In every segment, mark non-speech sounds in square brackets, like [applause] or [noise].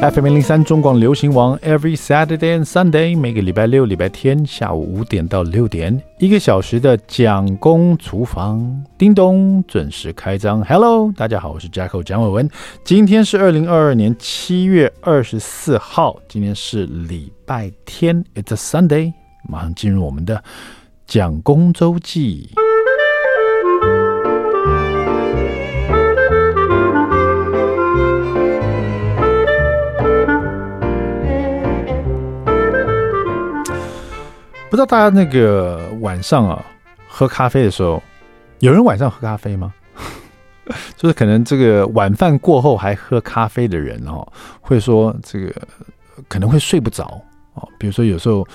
FM 零零三中广流行王，Every Saturday and Sunday，每个礼拜六、礼拜天下午五点到六点，一个小时的蒋公厨房，叮咚准时开张。Hello，大家好，我是 Jacko 蒋伟文。今天是二零二二年七月二十四号，今天是礼拜天，It's a Sunday。马上进入我们的蒋公周记。不知道大家那个晚上啊，喝咖啡的时候，有人晚上喝咖啡吗？[laughs] 就是可能这个晚饭过后还喝咖啡的人哦，会说这个可能会睡不着哦。比如说有时候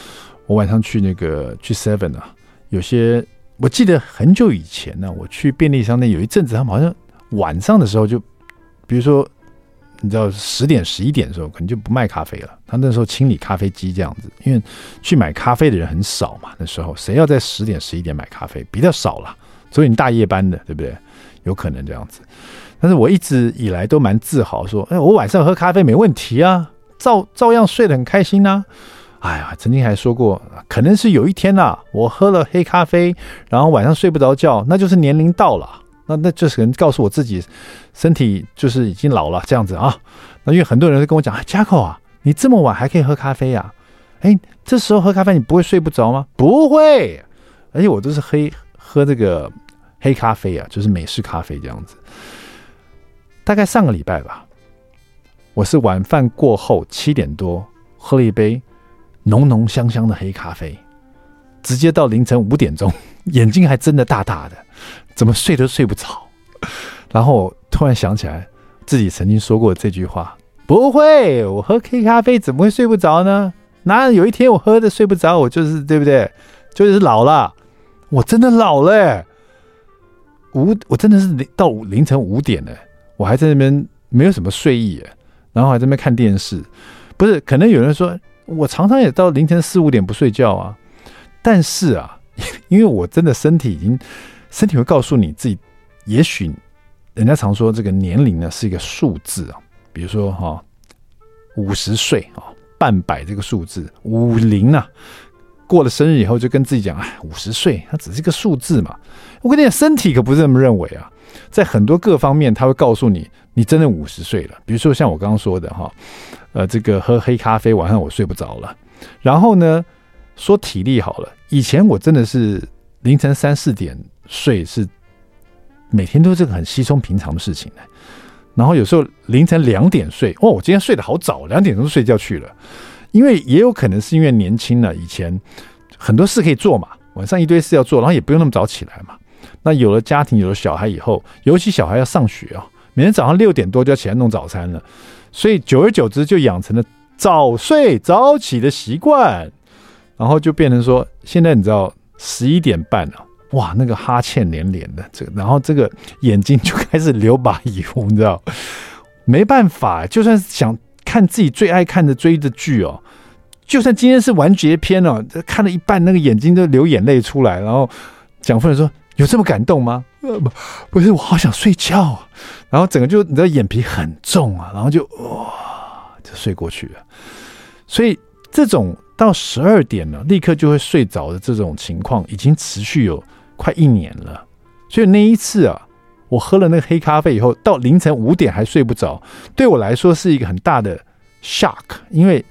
我晚上去那个去 Seven 啊，有些我记得很久以前呢，我去便利商店有一阵子，他们好像晚上的时候就，比如说。你知道十点十一点的时候，可能就不卖咖啡了。他那时候清理咖啡机这样子，因为去买咖啡的人很少嘛。那时候谁要在十点十一点买咖啡，比较少了。所以你大夜班的，对不对？有可能这样子。但是我一直以来都蛮自豪，说：“哎，我晚上喝咖啡没问题啊，照照样睡得很开心呐。”哎呀，曾经还说过，可能是有一天呐、啊，我喝了黑咖啡，然后晚上睡不着觉，那就是年龄到了。那那就是可能告诉我自己，身体就是已经老了这样子啊。那因为很多人都跟我讲，哎，Jacko 啊，你这么晚还可以喝咖啡呀？哎，这时候喝咖啡你不会睡不着吗？不会，而且我都是黑喝这个黑咖啡啊，就是美式咖啡这样子。大概上个礼拜吧，我是晚饭过后七点多喝了一杯浓浓香香的黑咖啡，直接到凌晨五点钟，眼睛还睁得大大的。怎么睡都睡不着，然后突然想起来自己曾经说过这句话：不会，我喝黑咖啡怎么会睡不着呢？哪有一天我喝的睡不着？我就是对不对？就是老了，我真的老了。五，我真的是到凌晨五点呢，我还在那边没有什么睡意，然后还在那边看电视。不是，可能有人说我常常也到凌晨四五点不睡觉啊，但是啊，[laughs] 因为我真的身体已经。身体会告诉你自己，也许人家常说这个年龄呢是一个数字啊，比如说哈五十岁啊，半百这个数字，五零啊，过了生日以后就跟自己讲，哎，五十岁它只是一个数字嘛。我跟你讲，身体可不是这么认为啊，在很多各方面，他会告诉你，你真的五十岁了。比如说像我刚刚说的哈，呃，这个喝黑咖啡晚上我睡不着了，然后呢说体力好了，以前我真的是凌晨三四点。睡是每天都是个很稀松平常的事情呢，然后有时候凌晨两点睡，哦，我今天睡得好早，两点钟睡觉去了。因为也有可能是因为年轻了，以前很多事可以做嘛，晚上一堆事要做，然后也不用那么早起来嘛。那有了家庭，有了小孩以后，尤其小孩要上学啊，每天早上六点多就要起来弄早餐了，所以久而久之就养成了早睡早起的习惯，然后就变成说，现在你知道十一点半了。哇，那个哈欠连连的，这，然后这个眼睛就开始流把油，你知道？没办法，就算是想看自己最爱看的追的剧哦，就算今天是完结篇哦，看了一半，那个眼睛都流眼泪出来。然后蒋夫人说：“有这么感动吗？”呃，不，不是，我好想睡觉啊。然后整个就你知道，眼皮很重啊，然后就哇，就睡过去了。所以这种到十二点了，立刻就会睡着的这种情况，已经持续有。快一年了，所以那一次啊，我喝了那个黑咖啡以后，到凌晨五点还睡不着，对我来说是一个很大的 shock，因为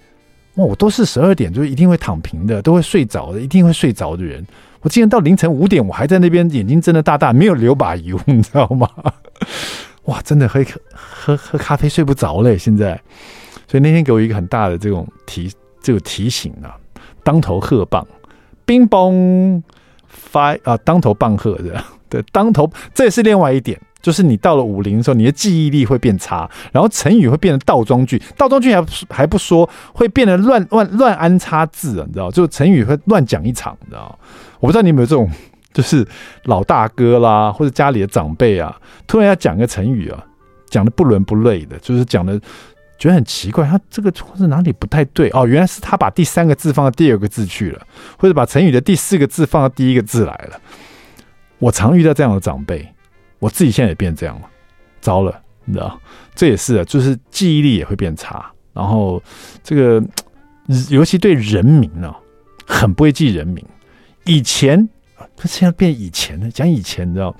哇，我都是十二点就一定会躺平的，都会睡着的，一定会睡着的人，我竟然到凌晨五点我还在那边眼睛睁得大大，没有流把油，你知道吗？[laughs] 哇，真的喝喝喝咖啡睡不着嘞，现在，所以那天给我一个很大的这种提这个提醒啊，当头喝棒，冰崩。发啊，当头棒喝的，[laughs] 对，当头，这也是另外一点，就是你到了五零的时候，你的记忆力会变差，然后成语会变成倒装句，倒装句还还不说，会变得乱乱乱安插字啊，你知道，就成语会乱讲一场，你知道，我不知道你有没有这种，[laughs] 就是老大哥啦，或者家里的长辈啊，突然要讲个成语啊，讲的不伦不类的，就是讲的。觉得很奇怪，他这个或是哪里不太对哦？原来是他把第三个字放到第二个字去了，或者把成语的第四个字放到第一个字来了。我常遇到这样的长辈，我自己现在也变这样了，糟了，你知道？这也是啊，就是记忆力也会变差然后这个尤其对人名呢，很不会记人名。以前现在变以前了，讲以前你知道，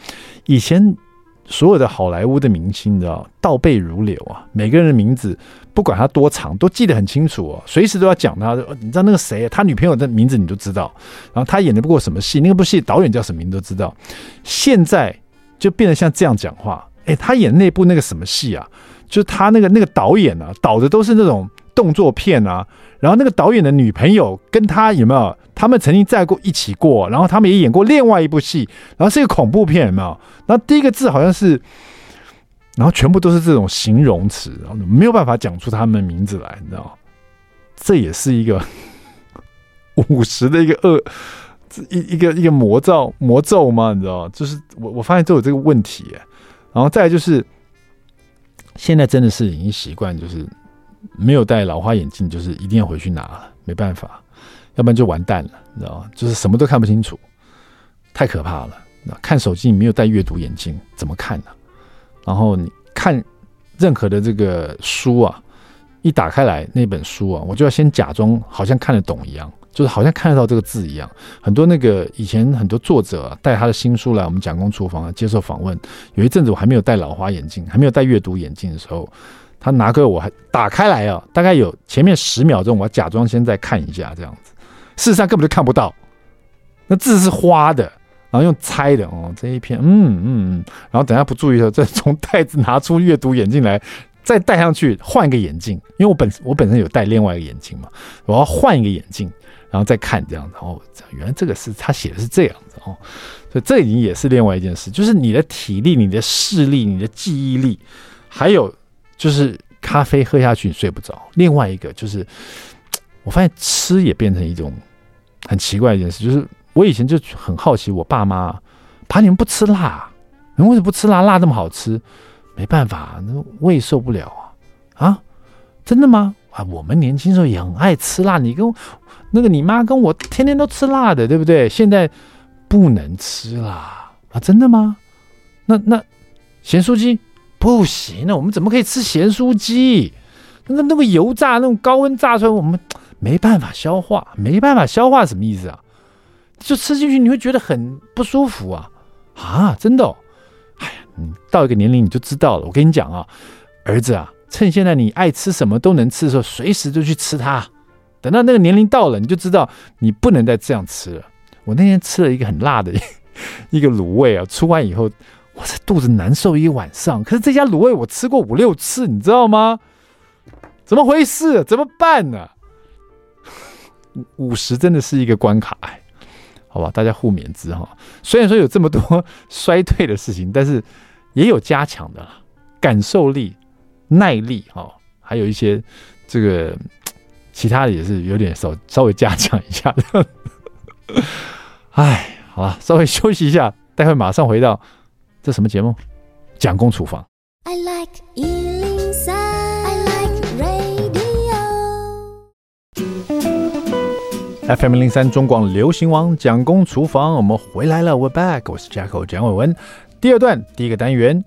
以前。所有的好莱坞的明星，你知道倒背如流啊，每个人的名字不管他多长，都记得很清楚哦，随时都要讲他。你知道那个谁，他女朋友的名字你都知道，然后他演的不过什么戏，那个部戏导演叫什么名都知道。现在就变得像这样讲话，哎，他演那部那个什么戏啊？就是他那个那个导演啊，导的都是那种动作片啊。然后那个导演的女朋友跟他有没有？他们曾经在过一起过，然后他们也演过另外一部戏，然后是一个恐怖片，有没有？然后第一个字好像是，然后全部都是这种形容词，然后没有办法讲出他们的名字来，你知道？这也是一个 [laughs] 五十的一个恶一一个一个魔咒魔咒吗？你知道？就是我我发现都有这个问题，然后再就是现在真的是已经习惯，就是。没有戴老花眼镜，就是一定要回去拿了，没办法，要不然就完蛋了，你知道吗？就是什么都看不清楚，太可怕了。看手机你没有戴阅读眼镜怎么看呢？然后你看任何的这个书啊，一打开来那本书啊，我就要先假装好像看得懂一样，就是好像看得到这个字一样。很多那个以前很多作者啊，带他的新书来我们蒋公厨房啊接受访问，有一阵子我还没有戴老花眼镜，还没有戴阅读眼镜的时候。他拿给我，还打开来啊，大概有前面十秒钟，我要假装先再看一下这样子。事实上根本就看不到，那字是花的，然后用猜的哦，这一篇，嗯嗯嗯，然后等下不注意的时候，再从袋子拿出阅读眼镜来，再戴上去，换一个眼镜，因为我本我本身有戴另外一个眼镜嘛，我要换一个眼镜，然后再看这样子。哦，原来这个是他写的是这样子哦，所以这已经也是另外一件事，就是你的体力、你的视力、你的记忆力，还有。就是咖啡喝下去你睡不着。另外一个就是，我发现吃也变成一种很奇怪一件事。就是我以前就很好奇，我爸妈，爸你们不吃辣，你们为什么不吃辣？辣这么好吃，没办法，那胃受不了啊！啊，真的吗？啊，我们年轻时候也很爱吃辣。你跟那个你妈跟我天天都吃辣的，对不对？现在不能吃辣啊？真的吗？那那咸酥鸡。不行，那我们怎么可以吃咸酥鸡？那个那个油炸，那种高温炸出来，我们没办法消化，没办法消化，什么意思啊？就吃进去你会觉得很不舒服啊啊！真的，哎呀，你到一个年龄你就知道了。我跟你讲啊，儿子啊，趁现在你爱吃什么都能吃的时候，随时就去吃它。等到那个年龄到了，你就知道你不能再这样吃了。我那天吃了一个很辣的一个卤味啊，出完以后。我这肚子难受一晚上，可是这家卤味我吃过五六次，你知道吗？怎么回事？怎么办呢？五十真的是一个关卡，哎，好吧，大家互勉之哈。虽然说有这么多衰退的事情，但是也有加强的，感受力、耐力哈，还有一些这个 [tsk] 其他的也是有点稍稍微加强一下的。[laughs] 哎，好吧，稍微休息一下，待会马上回到。这什么节目？蒋公厨房。I like 103, I like radio. FM 零三中广流行王蒋公厨房，我们回来了，We're back。我是 Jacko 蒋伟文。第二段第一个单元，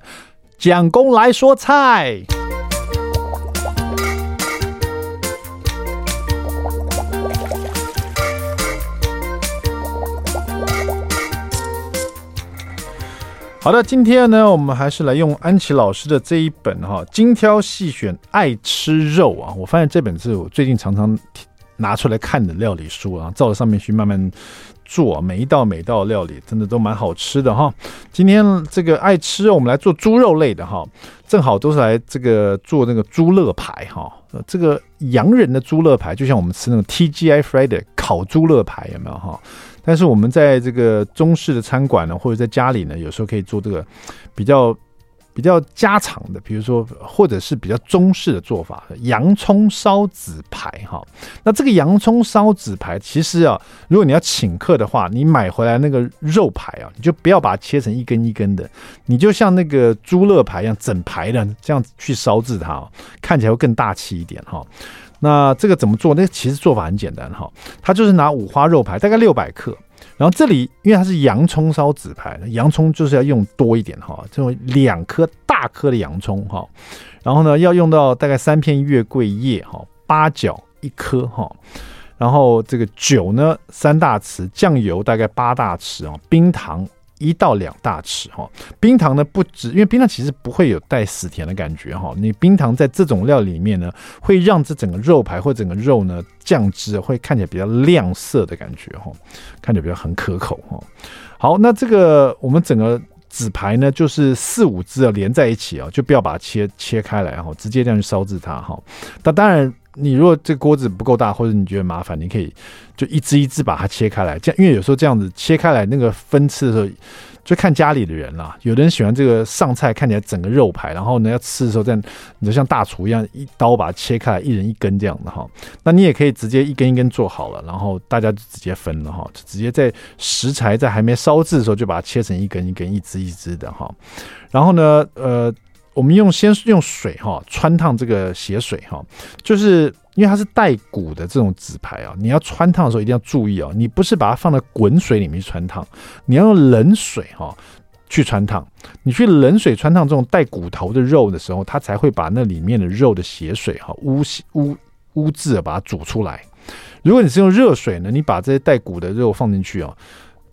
蒋公来说菜。好的，今天呢，我们还是来用安琪老师的这一本哈，精挑细选爱吃肉啊。我发现这本是我最近常常拿出来看的料理书啊，照着上面去慢慢做，每一道每一道料理真的都蛮好吃的哈。今天这个爱吃肉，我们来做猪肉类的哈，正好都是来这个做那个猪肋排哈。这个洋人的猪肋排，就像我们吃那种 TGI Friday 烤猪肋排，有没有哈？但是我们在这个中式的餐馆呢，或者在家里呢，有时候可以做这个比较比较家常的，比如说或者是比较中式的做法，洋葱烧纸排哈。那这个洋葱烧纸排，其实啊，如果你要请客的话，你买回来那个肉排啊，你就不要把它切成一根一根的，你就像那个猪肋排一样整排的这样去烧制它，看起来会更大气一点哈。那这个怎么做？那其实做法很简单哈，它就是拿五花肉排，大概六百克，然后这里因为它是洋葱烧纸排，洋葱就是要用多一点哈，这种两颗大颗的洋葱哈，然后呢要用到大概三片月桂叶哈，八角一颗哈，然后这个酒呢三大匙，酱油大概八大匙啊，冰糖。一到两大匙哈，冰糖呢不止，因为冰糖其实不会有带死甜的感觉哈。你冰糖在这种料里面呢，会让这整个肉排或整个肉呢酱汁会看起来比较亮色的感觉哈，看起来比较很可口哈。好，那这个我们整个纸排呢，就是四五只啊连在一起啊，就不要把它切切开来哈，直接这样去烧制它哈。那当然。你如果这锅子不够大，或者你觉得麻烦，你可以就一只一只把它切开来。这样，因为有时候这样子切开来，那个分吃的时候，就看家里的人啦。有的人喜欢这个上菜看起来整个肉排，然后呢要吃的时候，这样你就像大厨一样，一刀把它切开来，一人一根这样的哈。那你也可以直接一根一根做好了，然后大家就直接分了哈，就直接在食材在还没烧制的时候就把它切成一根一根、一只一只的哈。然后呢，呃。我们用先用水哈穿烫这个血水哈，就是因为它是带骨的这种纸牌啊，你要穿烫的时候一定要注意哦，你不是把它放在滚水里面去穿烫，你要用冷水哈去穿烫。你去冷水穿烫这种带骨头的肉的时候，它才会把那里面的肉的血水哈污污污渍把它煮出来。如果你是用热水呢，你把这些带骨的肉放进去哦。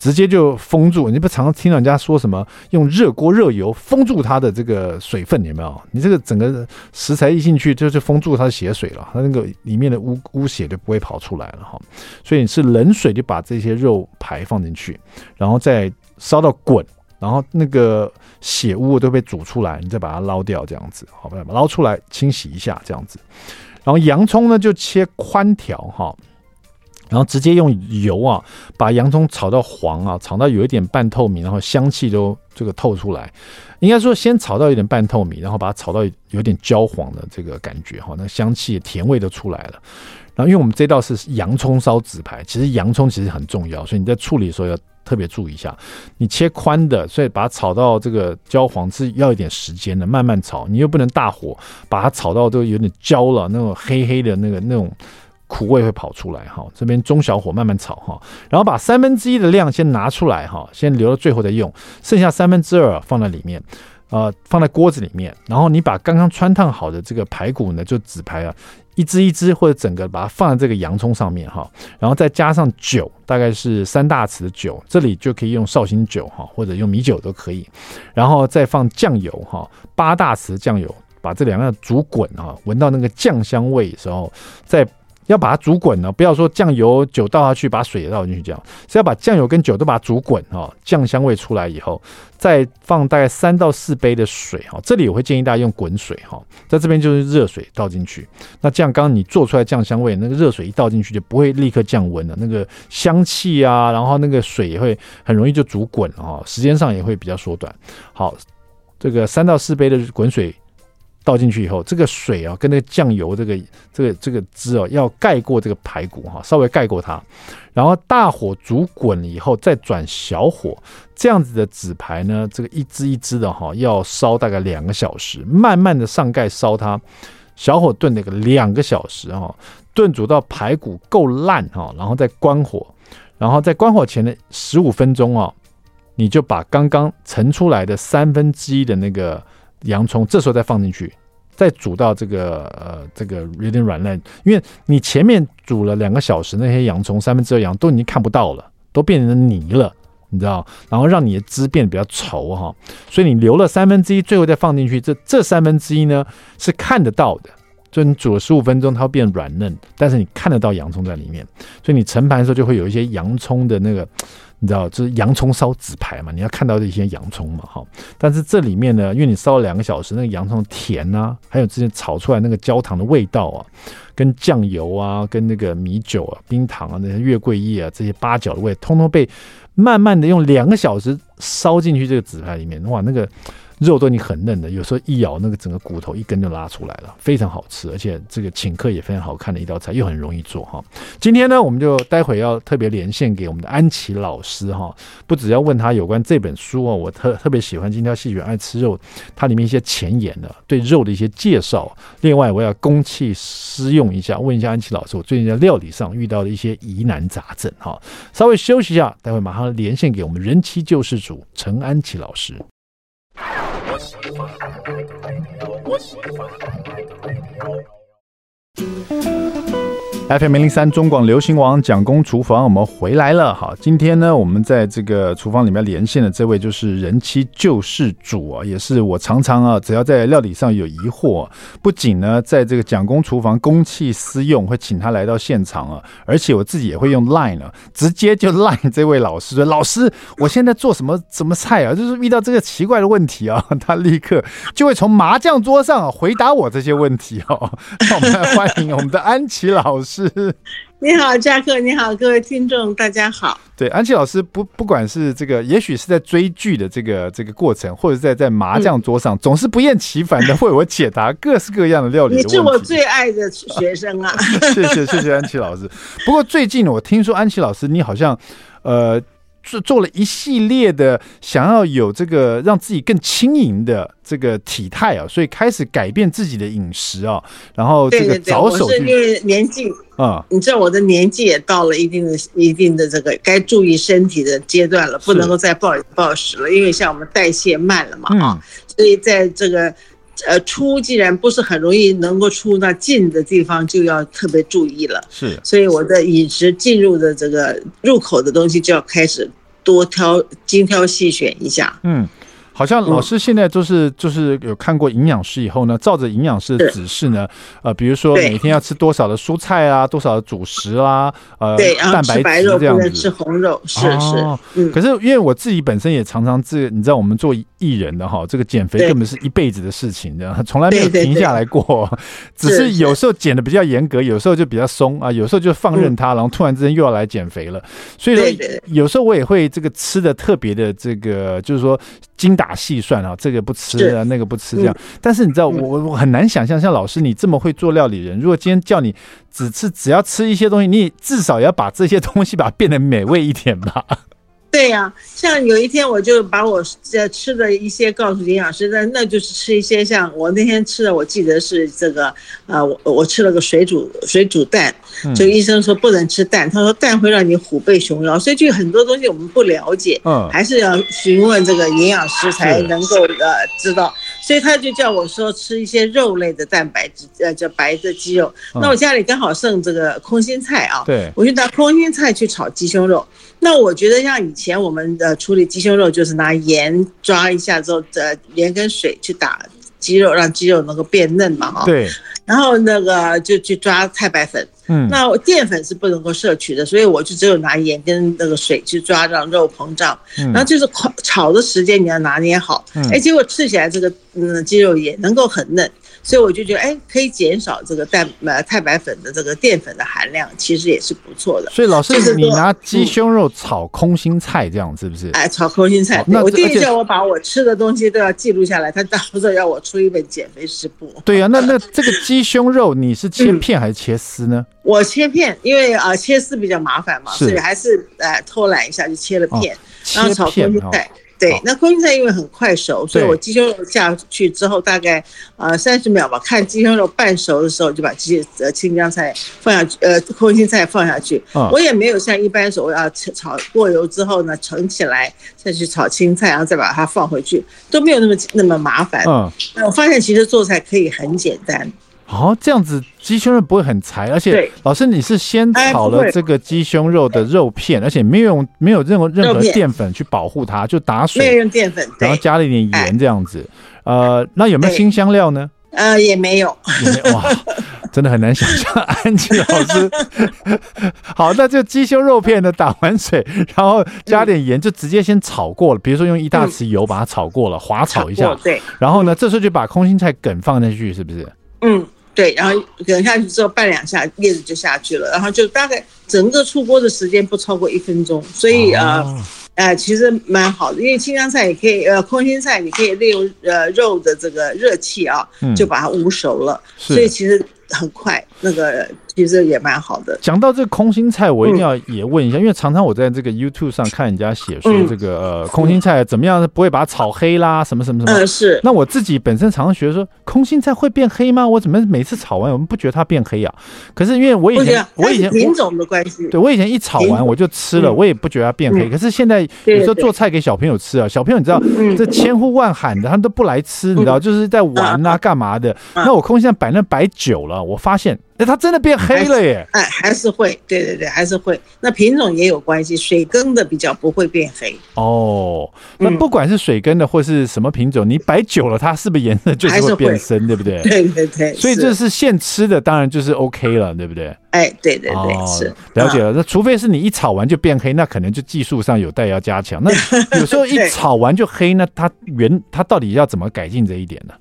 直接就封住，你不常听到人家说什么用热锅热油封住它的这个水分，有没有？你这个整个食材一进去，就就封住它的血水了，它那个里面的污污血就不会跑出来了哈。所以你是冷水就把这些肉排放进去，然后再烧到滚，然后那个血污都被煮出来，你再把它捞掉，这样子，好，不捞出来清洗一下，这样子。然后洋葱呢就切宽条哈。然后直接用油啊，把洋葱炒到黄啊，炒到有一点半透明，然后香气都这个透出来。应该说先炒到有点半透明，然后把它炒到有点焦黄的这个感觉哈，那香气甜味都出来了。然后因为我们这道是洋葱烧纸排，其实洋葱其实很重要，所以你在处理的时候要特别注意一下。你切宽的，所以把它炒到这个焦黄是要一点时间的，慢慢炒。你又不能大火把它炒到都有点焦了，那种黑黑的那个那种。苦味会跑出来哈，这边中小火慢慢炒哈，然后把三分之一的量先拿出来哈，先留到最后再用，剩下三分之二放在里面，呃，放在锅子里面，然后你把刚刚汆烫好的这个排骨呢，就纸排啊，一只一只或者整个把它放在这个洋葱上面哈，然后再加上酒，大概是三大匙的酒，这里就可以用绍兴酒哈，或者用米酒都可以，然后再放酱油哈，八大匙酱油，把这两个煮滚哈，闻到那个酱香味的时候再。要把它煮滚呢，不要说酱油酒倒下去，把水也倒进去，这样是要把酱油跟酒都把它煮滚哈，酱香味出来以后，再放大概三到四杯的水哈。这里我会建议大家用滚水哈，在这边就是热水倒进去。那这样刚刚你做出来酱香味，那个热水一倒进去就不会立刻降温了，那个香气啊，然后那个水也会很容易就煮滚哈，时间上也会比较缩短。好，这个三到四杯的滚水。倒进去以后，这个水啊，跟那个酱油这个这个这个汁哦，要盖过这个排骨哈，稍微盖过它，然后大火煮滚了以后，再转小火，这样子的纸排呢，这个一只一只的哈，要烧大概两个小时，慢慢的上盖烧它，小火炖那个两个小时哈，炖煮到排骨够烂哈，然后再关火，然后在关火前的十五分钟啊，你就把刚刚盛出来的三分之一的那个。洋葱这时候再放进去，再煮到这个呃这个有点软烂，因为你前面煮了两个小时，那些洋葱三分之二洋都已经看不到了，都变成泥了，你知道？然后让你的汁变得比较稠哈，所以你留了三分之一，最后再放进去，这这三分之一呢是看得到的，就你煮了十五分钟，它会变软嫩，但是你看得到洋葱在里面，所以你盛盘的时候就会有一些洋葱的那个。你知道，就是洋葱烧纸牌嘛？你要看到这些洋葱嘛，哈。但是这里面呢，因为你烧了两个小时，那个洋葱甜、啊，还有之前炒出来那个焦糖的味道啊，跟酱油啊，跟那个米酒啊、冰糖啊、那些月桂叶啊、这些八角的味，通通被慢慢的用两个小时烧进去这个纸牌里面，哇，那个肉都已经很嫩的，有时候一咬那个整个骨头一根就拉出来了，非常好吃，而且这个请客也非常好看的一道菜，又很容易做哈。今天呢，我们就待会要特别连线给我们的安琪老师哈，不只要问他有关这本书哦，我特特别喜欢精挑细选爱吃肉，它里面一些前沿的对肉的一些介绍。另外，我要公器私用一下，问一下安琪老师，我最近在料理上遇到的一些疑难杂症哈。稍微休息一下，待会马上连线给我们人妻救世主陈安琪老师。我欢 I Like。FM 零零三中广流行网蒋公厨房，我们回来了。好，今天呢，我们在这个厨房里面连线的这位就是人妻救世主啊，也是我常常啊，只要在料理上有疑惑，不仅呢，在这个蒋公厨房公器私用，会请他来到现场啊，而且我自己也会用 Line 啊，直接就 Line 这位老师说：“老师，我现在做什么什么菜啊？就是遇到这个奇怪的问题啊。[laughs] ”他立刻就会从麻将桌上回答我这些问题哦。[laughs] 那我们来欢迎我们的安琪老师。你好，扎克，你好，各位听众，大家好。对，安琪老师不不管是这个，也许是在追剧的这个这个过程，或者在在麻将桌上，嗯、总是不厌其烦的为我解答各式各样的料理的。你是我最爱的学生啊！[laughs] 谢谢谢谢安琪老师。不过最近我听说安琪老师，你好像呃。做做了一系列的，想要有这个让自己更轻盈的这个体态啊，所以开始改变自己的饮食啊，然后这个着手去。对对对，我是因为年纪啊，你知道我的年纪也到了一定的、一定的这个该注意身体的阶段了，不能够再暴饮暴食了，因为像我们代谢慢了嘛啊，所以在这个。呃，出既然不是很容易能够出，那进的地方就要特别注意了。是，所以我的饮食进入的这个入口的东西就要开始多挑、精挑细选一下。嗯。好像老师现在就是就是有看过营养师以后呢，照着营养师的指示呢，呃，比如说每天要吃多少的蔬菜啊，多少的主食啊，呃，蛋白质这样子，吃红肉，是是。嗯。可是因为我自己本身也常常这，你知道我们做艺人的哈，这个减肥根本是一辈子的事情，这样从来没有停下来过，[laughs] 只是有时候减的比较严格，有时候就比较松啊，有时候就放任它，然后突然之间又要来减肥了，所以说有时候我也会这个吃的特别的这个，就是说精打细算啊，这个不吃啊，那个不吃这样。但是你知道，我我很难想象，像老师你这么会做料理人，如果今天叫你只吃，只要吃一些东西，你至少也要把这些东西把它变得美味一点吧。对呀、啊，像有一天我就把我在吃的一些告诉营养师，那那就是吃一些像我那天吃的，我记得是这个，呃，我我吃了个水煮水煮蛋，就医生说不能吃蛋，他说蛋会让你虎背熊腰，所以就很多东西我们不了解，嗯，还是要询问这个营养师才能够呃知道，所以他就叫我说吃一些肉类的蛋白质，呃，叫白的鸡肉。那我家里刚好剩这个空心菜啊，对，我就拿空心菜去炒鸡胸肉。那我觉得像以前我们的处理鸡胸肉，就是拿盐抓一下之后，呃，盐跟水去打鸡肉，让鸡肉能够变嫩嘛，哈。对。然后那个就去抓太白粉，嗯，那淀粉是不能够摄取的，所以我就只有拿盐跟那个水去抓，让肉膨胀。然后就是炒炒的时间你要拿捏好，哎，结果吃起来这个嗯鸡肉也能够很嫩。所以我就觉得，哎，可以减少这个蛋呃太白粉的这个淀粉的含量，其实也是不错的。所以老师，你拿鸡胸肉炒空心菜这样是不是？哎，炒空心菜。那我弟弟叫我把我吃的东西都要记录下来，他到时候要我出一本减肥食谱。对呀，那那这个鸡胸肉你是切片还是切丝呢？[laughs] 我切片，因为啊切丝比较麻烦嘛，所以还是呃偷懒一下就切了片，然后炒空心菜。对，那空心菜因为很快熟，所以我鸡胸肉下去之后，大概呃三十秒吧，看鸡胸肉半熟的时候，就把鸡呃青江菜放下去，呃空心菜放下去。我也没有像一般所谓要炒过油之后呢盛起来再去炒青菜，然后再把它放回去，都没有那么那么麻烦。嗯，那我发现其实做菜可以很简单。哦，这样子鸡胸肉不会很柴，而且老师你是先炒了这个鸡胸肉的肉片，而且没有用没有任何任何淀粉去保护它，就打水，没有用淀粉，然后加了一点盐这样子。呃，那有没有新香料呢？呃，也没有。也没有。哇，真的很难想象，安琪老师。[laughs] 好，那就鸡胸肉片呢，打完水，然后加点盐，就直接先炒过了。比如说用一大匙油把它炒过了，滑炒一下。对。然后呢，这时候就把空心菜梗放进去，是不是？嗯。对，然后等下去之后拌两下，叶子就下去了，然后就大概整个出锅的时间不超过一分钟，所以啊、哦呃，呃，其实蛮好的，因为青江菜也可以，呃，空心菜你可以利用呃肉的这个热气啊，就把它捂熟了，嗯、所以其实很快那个。其实也蛮好的。讲到这个空心菜，我一定要也问一下，嗯、因为常常我在这个 YouTube 上看人家写说这个、嗯、呃空心菜怎么样不会把它炒黑啦，什么什么什么。嗯，是。那我自己本身常常学说空心菜会变黑吗？我怎么每次炒完我们不觉得它变黑啊？可是因为我以前我以前品种的关系，对我以前一炒完我就吃了，我也不觉得它变黑。嗯、可是现在有时候做菜给小朋友吃啊，小朋友你知道这千呼万喊的，他们都不来吃，你知道就是在玩啊干嘛的。那我空心菜摆那摆久了，我发现。它真的变黑了耶！哎，还是会，对对对，还是会。那品种也有关系，水耕的比较不会变黑。哦，那不管是水耕的或是什么品种，你摆久了，它是不是颜色就是会变深，对不对？[laughs] 对对对。所以这是现吃的，当然就是 OK 了，对不对？哎，对对对，是了解了。那除非是你一炒完就变黑，那可能就技术上有待要加强。那有时候一 [laughs] 炒完就黑，那它原它到底要怎么改进这一点呢？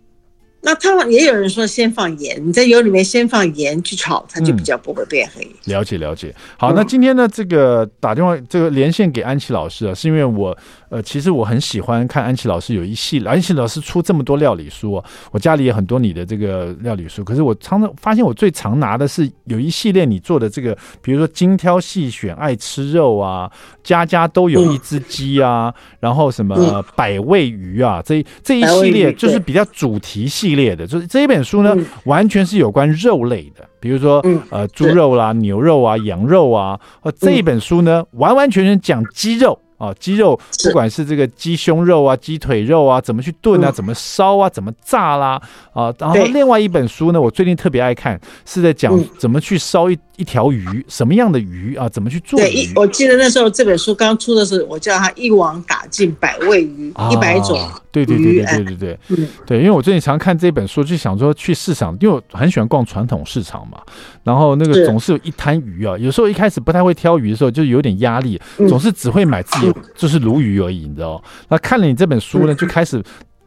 那他也有人说先放盐，你在油里面先放盐去炒，它就比较不会变黑。嗯、了解了解。好，那今天呢，这个打电话这个连线给安琪老师啊，是因为我呃，其实我很喜欢看安琪老师有一系列，安琪老师出这么多料理书，哦，我家里也很多你的这个料理书。可是我常常发现，我最常拿的是有一系列你做的这个，比如说精挑细选爱吃肉啊，家家都有一只鸡啊，嗯、然后什么百味鱼啊，这这一系列就是比较主题系。系列的，就是这一本书呢，完全是有关肉类的，比如说呃猪肉啦、牛肉啊、羊肉啊。呃，这一本书呢，完完全全讲鸡肉。啊，鸡肉不管是这个鸡胸肉啊、鸡腿肉啊，怎么去炖啊，怎么烧啊，怎么炸啦啊。然后另外一本书呢，我最近特别爱看，是在讲怎么去烧一一条鱼，什么样的鱼啊，怎么去做对，一，我记得那时候这本书刚出的时候，我叫它一网打尽百味鱼，一百种。对对对对对对对，嗯，对，因为我最近常看这本书，就想说去市场，因为我很喜欢逛传统市场嘛。然后那个总是有一摊鱼啊，有时候一开始不太会挑鱼的时候，就有点压力，总是只会买自己就是鲈鱼而已，你知道？那看了你这本书呢，就开始。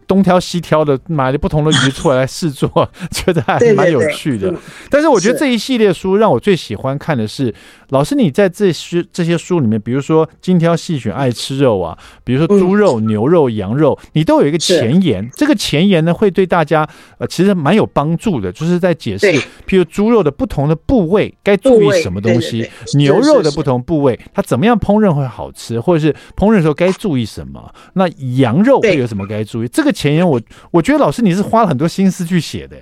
东挑西挑的，买了不同的鱼出来试做，[laughs] 觉得还蛮有趣的。但是我觉得这一系列书让我最喜欢看的是，老师你在这些这些书里面，比如说精挑细选爱吃肉啊，比如说猪肉、牛肉、羊肉，你都有一个前言。这个前言呢，会对大家呃其实蛮有帮助的，就是在解释，譬如猪肉的不同的部位该注意什么东西，牛肉的不同部位它怎么样烹饪会好吃，或者是烹饪的时候该注意什么。那羊肉会有什么该注意？这个。前言我我觉得老师你是花了很多心思去写的，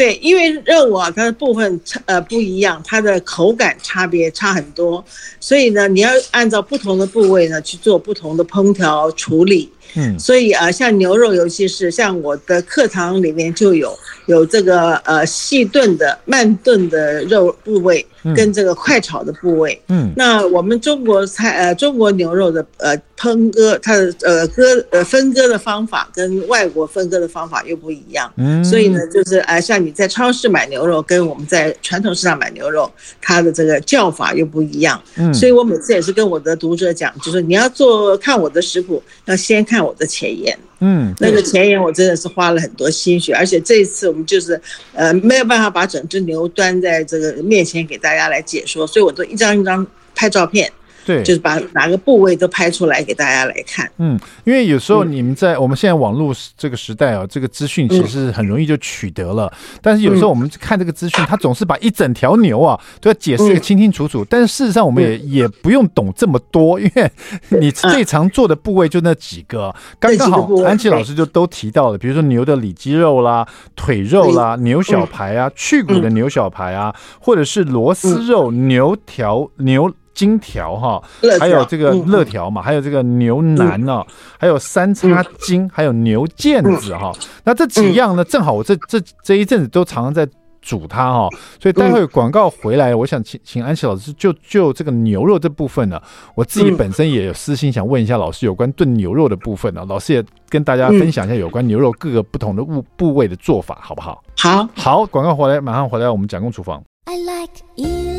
对，因为肉啊它的部分呃不一样，它的口感差别差很多，所以呢你要按照不同的部位呢去做不同的烹调处理。嗯，所以啊，像牛肉，尤其是像我的课堂里面就有有这个呃细炖的、慢炖的肉部位，跟这个快炒的部位。嗯，那我们中国菜呃中国牛肉的呃烹割，它的呃割呃分割的方法跟外国分割的方法又不一样。嗯，所以呢，就是呃像你在超市买牛肉，跟我们在传统市场买牛肉，它的这个叫法又不一样。嗯，所以我每次也是跟我的读者讲，就是你要做看我的食谱，要先看。我的前言，嗯，那个前言我真的是花了很多心血，而且这一次我们就是，呃，没有办法把整只牛端在这个面前给大家来解说，所以我都一张一张拍照片。对，就是把哪个部位都拍出来给大家来看。嗯，因为有时候你们在我们现在网络这个时代啊，这个资讯其实很容易就取得了。但是有时候我们看这个资讯，他总是把一整条牛啊都要解释的清清楚楚。但是事实上，我们也也不用懂这么多，因为你最常做的部位就那几个。刚刚好，安琪老师就都提到了，比如说牛的里脊肉啦、腿肉啦、牛小排啊、去骨的牛小排啊，或者是螺丝肉、牛条、牛。金条哈，还有这个肋条嘛，还有这个牛腩呢，还有三叉筋，还有牛腱子哈。那这几样呢，正好我这这这一阵子都常常在煮它哈，所以待会广告回来，我想请请安琪老师就就这个牛肉这部分呢，我自己本身也有私心想问一下老师有关炖牛肉的部分呢，老师也跟大家分享一下有关牛肉各个不同的部部位的做法，好不好？好，好，广告回来马上回来，我们讲工厨房。I like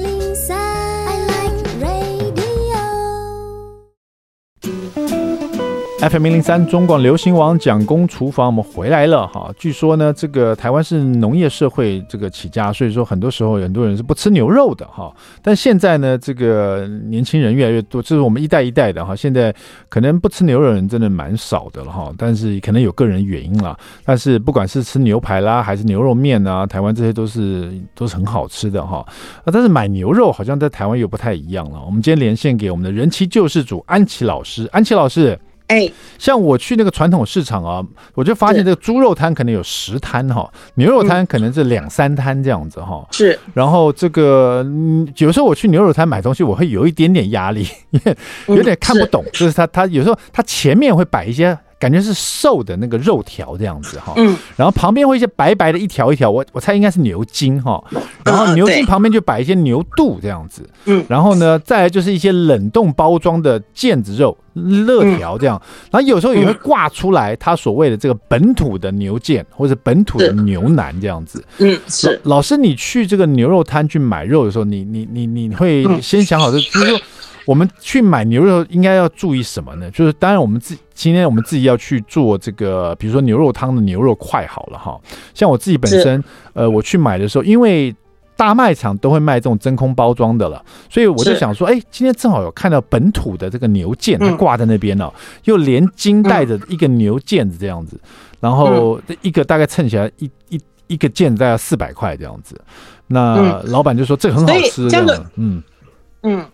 FM 零零三中广流行网蒋公厨房，我们回来了哈。据说呢，这个台湾是农业社会这个起家，所以说很多时候很多人是不吃牛肉的哈。但现在呢，这个年轻人越来越多，这是我们一代一代的哈。现在可能不吃牛肉的人真的蛮少的了哈。但是可能有个人原因啦。但是不管是吃牛排啦，还是牛肉面啊，台湾这些都是都是很好吃的哈。啊，但是买牛肉好像在台湾又不太一样了。我们今天连线给我们的人妻救世主安琪老师，安琪老师。哎，像我去那个传统市场啊，我就发现这个猪肉摊可能有十摊哈，牛肉摊可能是两三摊这样子哈。是，然后这个有时候我去牛肉摊买东西，我会有一点点压力，因为有点看不懂，就是他他有时候他前面会摆一些。感觉是瘦的那个肉条这样子哈，嗯，然后旁边会一些白白的一条一条，我我猜应该是牛筋哈，然后牛筋旁边就摆一些牛肚这样子，嗯，然后呢，再来就是一些冷冻包装的腱子肉、肋条这样，然后有时候也会挂出来他所谓的这个本土的牛腱或者本土的牛腩这样子，嗯，是。老师，你去这个牛肉摊去买肉的时候，你你你你会先想好，就是说。我们去买牛肉应该要注意什么呢？就是当然，我们自今天我们自己要去做这个，比如说牛肉汤的牛肉块好了哈。像我自己本身，呃，我去买的时候，因为大卖场都会卖这种真空包装的了，所以我就想说，哎，今天正好有看到本土的这个牛腱，它挂在那边了，又连筋带着一个牛腱子这样子，然后一个大概称起来一一一个腱子大概四百块这样子。那老板就说这个很好吃，这样子，嗯嗯。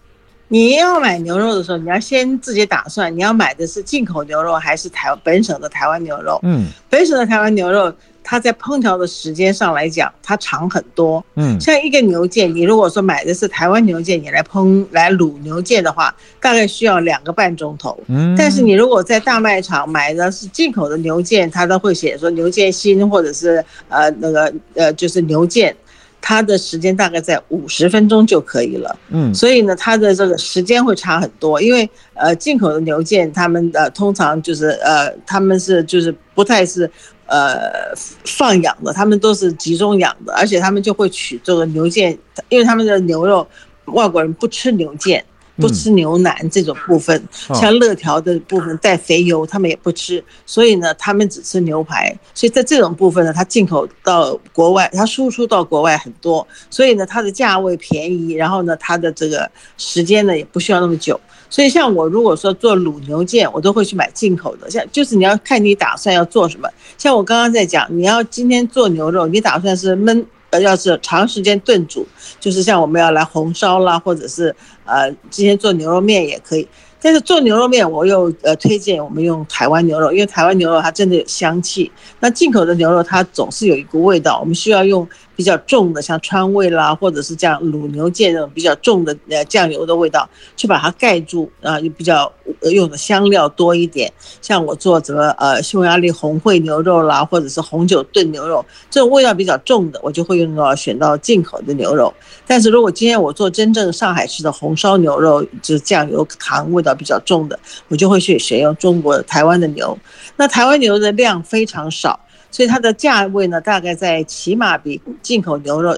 你要买牛肉的时候，你要先自己打算，你要买的是进口牛肉还是台本省的台湾牛肉？嗯，本省的台湾牛肉，它在烹调的时间上来讲，它长很多。嗯，像一个牛腱，你如果说买的是台湾牛腱，你来烹来卤牛腱的话，大概需要两个半钟头。嗯，但是你如果在大卖场买的是进口的牛腱，它都会写说牛腱心或者是呃那个呃就是牛腱。它的时间大概在五十分钟就可以了，嗯，所以呢，它的这个时间会差很多，因为呃，进口的牛腱，他们的通常就是呃，他们是就是不太是呃放养的，他们都是集中养的，而且他们就会取这个牛腱，因为他们的牛肉外国人不吃牛腱。不吃牛腩这种部分，像肋条的部分带肥油，他们也不吃，所以呢，他们只吃牛排。所以在这种部分呢，它进口到国外，它输出到国外很多，所以呢，它的价位便宜，然后呢，它的这个时间呢也不需要那么久。所以像我如果说做卤牛腱，我都会去买进口的。像就是你要看你打算要做什么，像我刚刚在讲，你要今天做牛肉，你打算是焖。呃，要是长时间炖煮，就是像我们要来红烧啦，或者是呃，今天做牛肉面也可以。但是做牛肉面，我又呃推荐我们用台湾牛肉，因为台湾牛肉它真的有香气。那进口的牛肉它总是有一股味道，我们需要用比较重的，像川味啦，或者是这样卤牛腱这种比较重的呃酱油的味道，去把它盖住啊，就比较用的香料多一点。像我做什么呃匈牙利红烩牛肉啦，或者是红酒炖牛肉，这种味道比较重的，我就会用到选到进口的牛肉。但是如果今天我做真正上海式的红烧牛肉，就是酱油糖味道比较重的，我就会去选用中国台湾的牛。那台湾牛的量非常少。所以它的价位呢，大概在起码比进口牛肉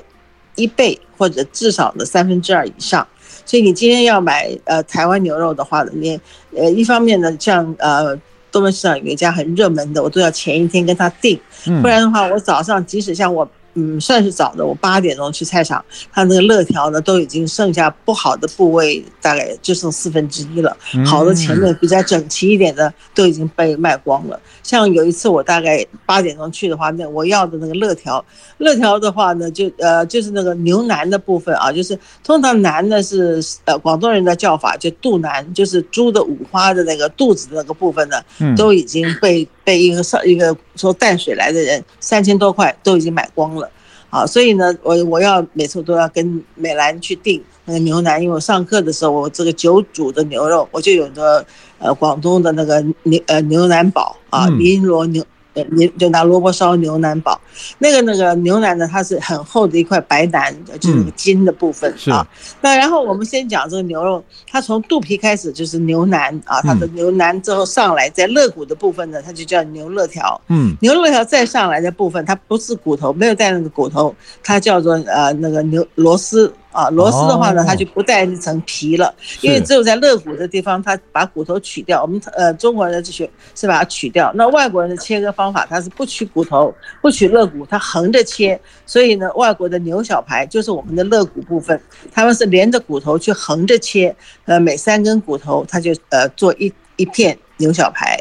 一倍或者至少的三分之二以上。所以你今天要买呃台湾牛肉的话呢，你呃一方面呢，像呃东门市场有一家很热门的，我都要前一天跟他订，不然的话我早上即使像我。嗯，算是早的。我八点钟去菜场，他那个肋条呢，都已经剩下不好的部位，大概就剩四分之一了。好的前面比较整齐一点的，都已经被卖光了。像有一次我大概八点钟去的话，那我要的那个肋条，肋条的话呢，就呃就是那个牛腩的部分啊，就是通常腩呢是呃广东人的叫法，就肚腩，就是猪的五花的那个肚子的那个部分呢，都已经被。被一个上一个说淡水来的人三千多块都已经买光了，好，所以呢，我我要每次都要跟美兰去订那个牛腩，因为我上课的时候，我这个酒煮的牛肉，我就有个呃广东的那个牛呃牛腩煲啊，银罗牛。你就拿萝卜烧牛腩煲，那个那个牛腩呢，它是很厚的一块白腩，就是那个筋的部分啊。那然后我们先讲这个牛肉，它从肚皮开始就是牛腩啊，它的牛腩之后上来，在肋骨的部分呢，它就叫牛肋条。嗯，牛肋条再上来的部分，它不是骨头，没有带那个骨头，它叫做呃那个牛螺丝啊。螺丝的话呢，它就不带那层皮了，因为只有在肋骨的地方，它把骨头取掉。我们呃中国人的这些是把它取掉，那外国人的切割方法，它是不取骨头，不取肋骨，它横着切。所以呢，外国的牛小排就是我们的肋骨部分，他们是连着骨头去横着切，呃，每三根骨头它就呃做一一片牛小排。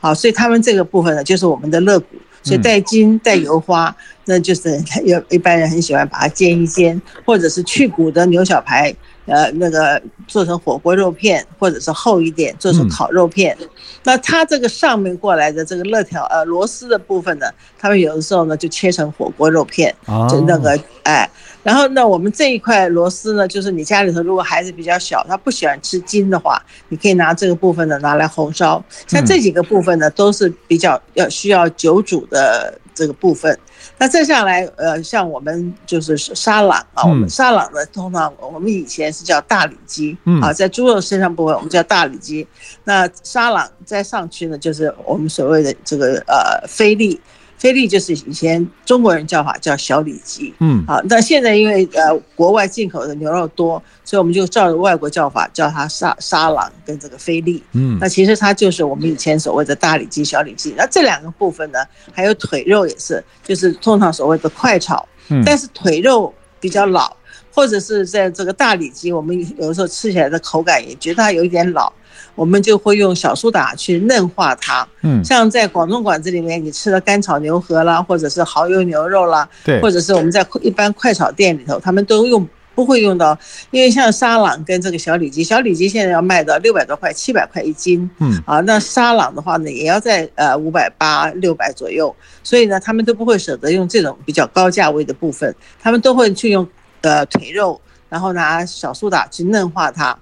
好，所以他们这个部分呢，就是我们的肋骨。所以带筋带油花，那就是 [laughs] 有一般人很喜欢把它煎一煎，或者是去骨的牛小排，呃，那个做成火锅肉片，或者是厚一点做成烤肉片。那它这个上面过来的这个肋条呃螺丝的部分呢，他们有的时候呢就切成火锅肉片，就那个哎。然后呢，我们这一块螺丝呢，就是你家里头如果孩子比较小，他不喜欢吃筋的话，你可以拿这个部分呢拿来红烧。像这几个部分呢，都是比较要需要久煮的这个部分。那再下来，呃，像我们就是沙朗啊，我们沙朗呢，通常我们以前是叫大里脊啊，在猪肉身上部分我们叫大里脊。那沙朗再上去呢，就是我们所谓的这个呃菲力。菲力就是以前中国人叫法叫小里脊，嗯，好，那现在因为呃国外进口的牛肉多，所以我们就照着外国叫法叫它沙沙朗跟这个菲力，嗯，那其实它就是我们以前所谓的大里脊、小里脊。那这两个部分呢，还有腿肉也是，就是通常所谓的快炒，嗯，但是腿肉比较老，或者是在这个大里脊，我们有的时候吃起来的口感也觉得它有一点老。我们就会用小苏打去嫩化它，嗯，像在广东馆子里面，你吃的干炒牛河啦，或者是蚝油牛肉啦，对，或者是我们在一般快炒店里头，他们都用不会用到，因为像沙朗跟这个小里脊，小里脊现在要卖到六百多块、七百块一斤，嗯，啊，那沙朗的话呢，也要在呃五百八、六百左右，所以呢，他们都不会舍得用这种比较高价位的部分，他们都会去用呃腿肉，然后拿小苏打去嫩化它。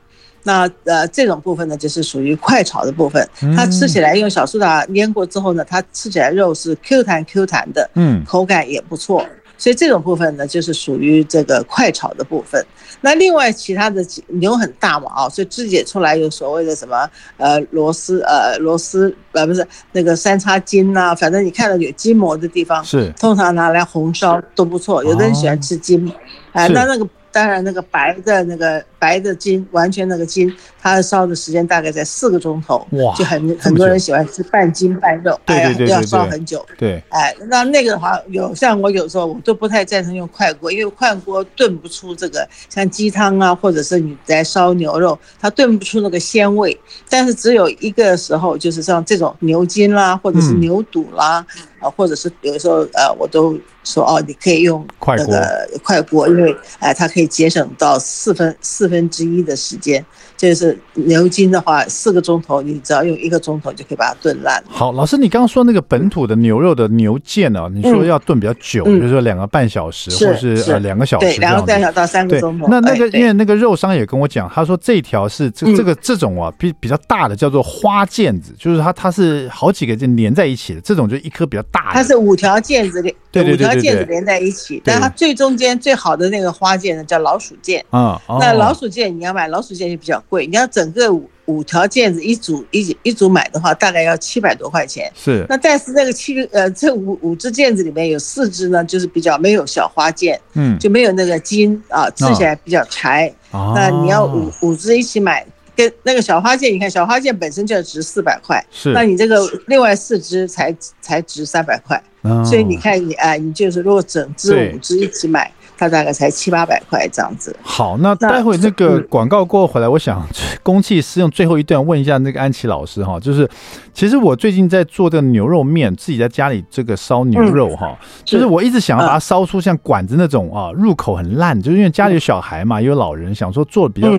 那呃，这种部分呢，就是属于快炒的部分。它吃起来用小苏打腌过之后呢，它吃起来肉是 Q 弹 Q 弹的，嗯，口感也不错。所以这种部分呢，就是属于这个快炒的部分。那另外其他的牛很大嘛，啊，所以肢解出来有所谓的什么呃螺丝呃螺丝呃不是那个三叉筋呐，反正你看到有筋膜的地方是通常拿来红烧都不错。有的人喜欢吃筋，哎，那那个。当然，那个白的那个白的筋，完全那个筋，它烧的时间大概在四个钟头，哇，就很很多人喜欢吃半筋半肉，哎呀，都要烧很久。对，哎，那那个的话，有像我有时候我都不太赞成用快锅，因为快锅炖不出这个像鸡汤啊，或者是你在烧牛肉，它炖不出那个鲜味。但是只有一个时候，就是像这种牛筋啦，或者是牛肚啦。嗯啊，或者是有的时候，呃，我都说哦，你可以用那个快锅，因为哎，它可以节省到四分四分之一的时间。就是牛筋的话，四个钟头，你只要用一个钟头就可以把它炖烂。好，老师，你刚刚说那个本土的牛肉的牛腱呢？你说要炖比较久，比如说两个半小时，或者是呃两个小时，对，两个半小时到三个钟头。那那个因为那个肉商也跟我讲，他说这条是这这个这种啊比比较大的叫做花腱子，就是它它是好几个就连在一起的，这种就一颗比较大的。它是五条腱子连，对五条腱子连在一起，但它最中间最好的那个花腱呢叫老鼠腱。啊，那老鼠腱你要买老鼠腱就比较贵，你要整个五五条腱子一组一一组买的话，大概要七百多块钱。是，那但是那个七个呃这五五只腱子里面有四只呢，就是比较没有小花腱，嗯，就没有那个筋啊，刺起来比较柴。哦，那你要五五只一起买，跟那个小花剑，你看小花剑本身就要值四百块，是，那你这个另外四只才才值三百块。哦，所以你看你啊，你就是如果整只五只一起买。它大概才七八百块这样子。好，那待会那个广告过后回来，我想公器私用最后一段问一下那个安琪老师哈，就是其实我最近在做这个牛肉面，自己在家里这个烧牛肉哈，就是我一直想要把它烧出像馆子那种啊，入口很烂，就是因为家里有小孩嘛，也有老人，想说做的比较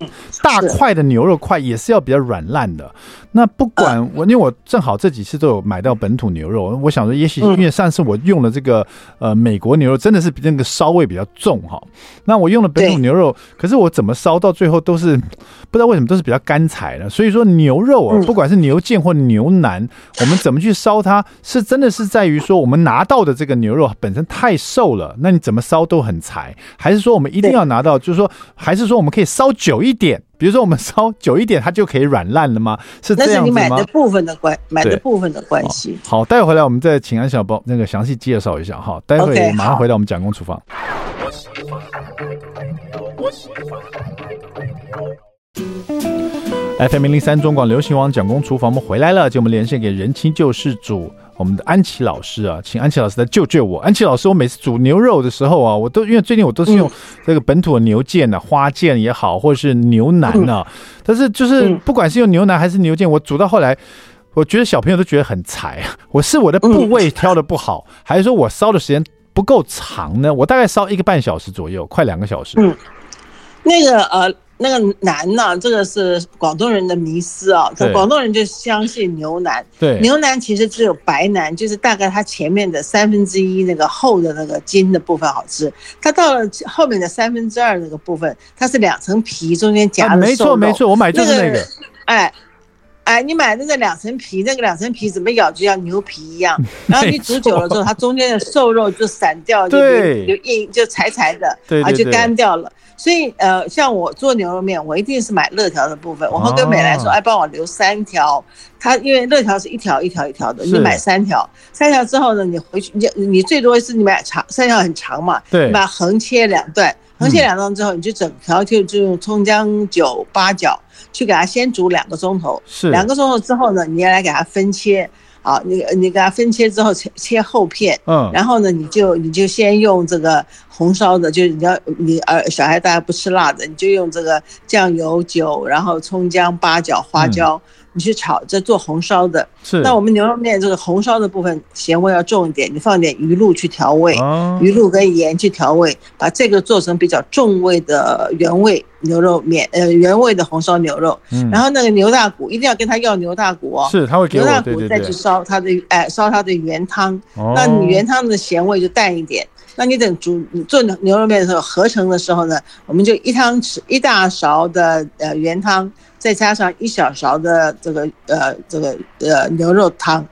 大块的牛肉块也是要比较软烂的。那不管我，因为我正好这几次都有买到本土牛肉，我想说也许因为上次我用了这个呃美国牛肉，真的是比那个烧味比较重。哈，那我用了本土牛肉，可是我怎么烧到最后都是不知道为什么都是比较干柴的。所以说牛肉啊，不管是牛腱或牛腩，我们怎么去烧它，是真的是在于说我们拿到的这个牛肉本身太瘦了，那你怎么烧都很柴，还是说我们一定要拿到，就是说还是说我们可以烧久一点，比如说我们烧久一点，它就可以软烂了吗？是这样子吗？那是你买的部分的关，买的部分的关系。好，待会回来我们再请安小包那个详细介绍一下哈。待会马上回到我们蒋公厨房。FM 零零三中广流行网蒋公厨房，我们回来了，就我们连线给人妻救世主，我们的安琪老师啊，请安琪老师来救救我。安琪老师，我每次煮牛肉的时候啊，我都因为最近我都是用这个本土的牛腱啊，花腱也好，或者是牛腩啊，但是就是不管是用牛腩还是牛腱，我煮到后来，我觉得小朋友都觉得很柴啊。我是我的部位挑的不好，还是说我烧的时间不够长呢？我大概烧一个半小时左右，快两个小时。嗯，那个呃。那个腩呢？这个是广东人的迷思啊。广东人就相信牛腩。对，牛腩其实只有白腩，就是大概它前面的三分之一那个厚的那个筋的部分好吃。它到了后面的三分之二那个部分，它是两层皮，中间夹的。没错没错，我买就是那个。哎哎，你买那个两层皮，那个两层皮怎么咬就像牛皮一样。[laughs] 然后你煮久了之后，它中间的瘦肉就散掉，就就硬就柴柴的，啊，就干掉了。所以，呃，像我做牛肉面，我一定是买肋条的部分。我会跟美来说，哎，帮我留三条。它因为肋条是一条一条一条的，你买三条，三条之后呢，你回去你你最多是你买长三条很长嘛，对，你把横切两段，横切两段之后，你就整条就就用葱姜酒八角去给它先煮两个钟头，是两个钟头之后呢，你要来给它分切。好，你你给它分切之后切切厚片，嗯，然后呢，你就你就先用这个红烧的，就是你要你儿小孩大家不吃辣的，你就用这个酱油酒，然后葱姜八角花椒。嗯你去炒，这做红烧的。是。那我们牛肉面这个红烧的部分咸味要重一点，你放点鱼露去调味，哦、鱼露跟盐去调味，把这个做成比较重味的原味牛肉面，呃，原味的红烧牛肉。嗯。然后那个牛大骨一定要跟他要牛大骨哦。是，他会给牛大骨再去烧它的，哎，烧它的原汤。哦。那你原汤的咸味就淡一点。那你等煮做牛肉面的时候，合成的时候呢，我们就一汤匙一大勺的呃原汤。再加上一小勺的这个呃这个呃牛肉汤，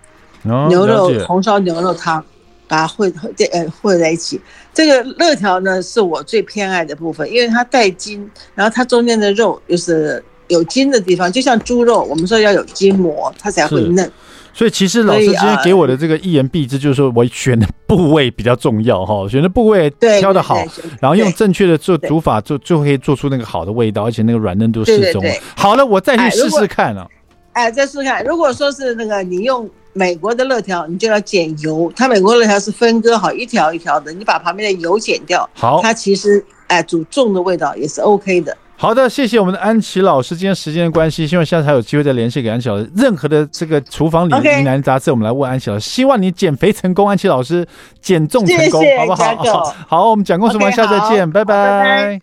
牛肉红烧牛肉汤，把它混呃混在一起。这个肋条呢是我最偏爱的部分，因为它带筋，然后它中间的肉又是有筋的地方，就像猪肉，我们说要有筋膜，它才会嫩。所以其实老师今天给我的这个一言蔽之，就是说我选的部位比较重要哈，选的部位挑的好，然后用正确的做煮法，就就可以做出那个好的味道，而且那个软嫩度适中。好了，我再去试试看了。哎，再试试看。如果说是那个你用美国的肋条，你就要减油。它美国肋条是分割好一条一条的，你把旁边的油减掉。好，它其实哎煮重的味道也是 OK 的。好的，谢谢我们的安琪老师。今天时间的关系，希望下次还有机会再联系给安琪老师。任何的这个厨房里疑难杂症，我们来问安琪老师。希望你减肥成功，安琪老师减重成功，谢谢好不好？好，好，我们讲故事完，下次再见，拜拜。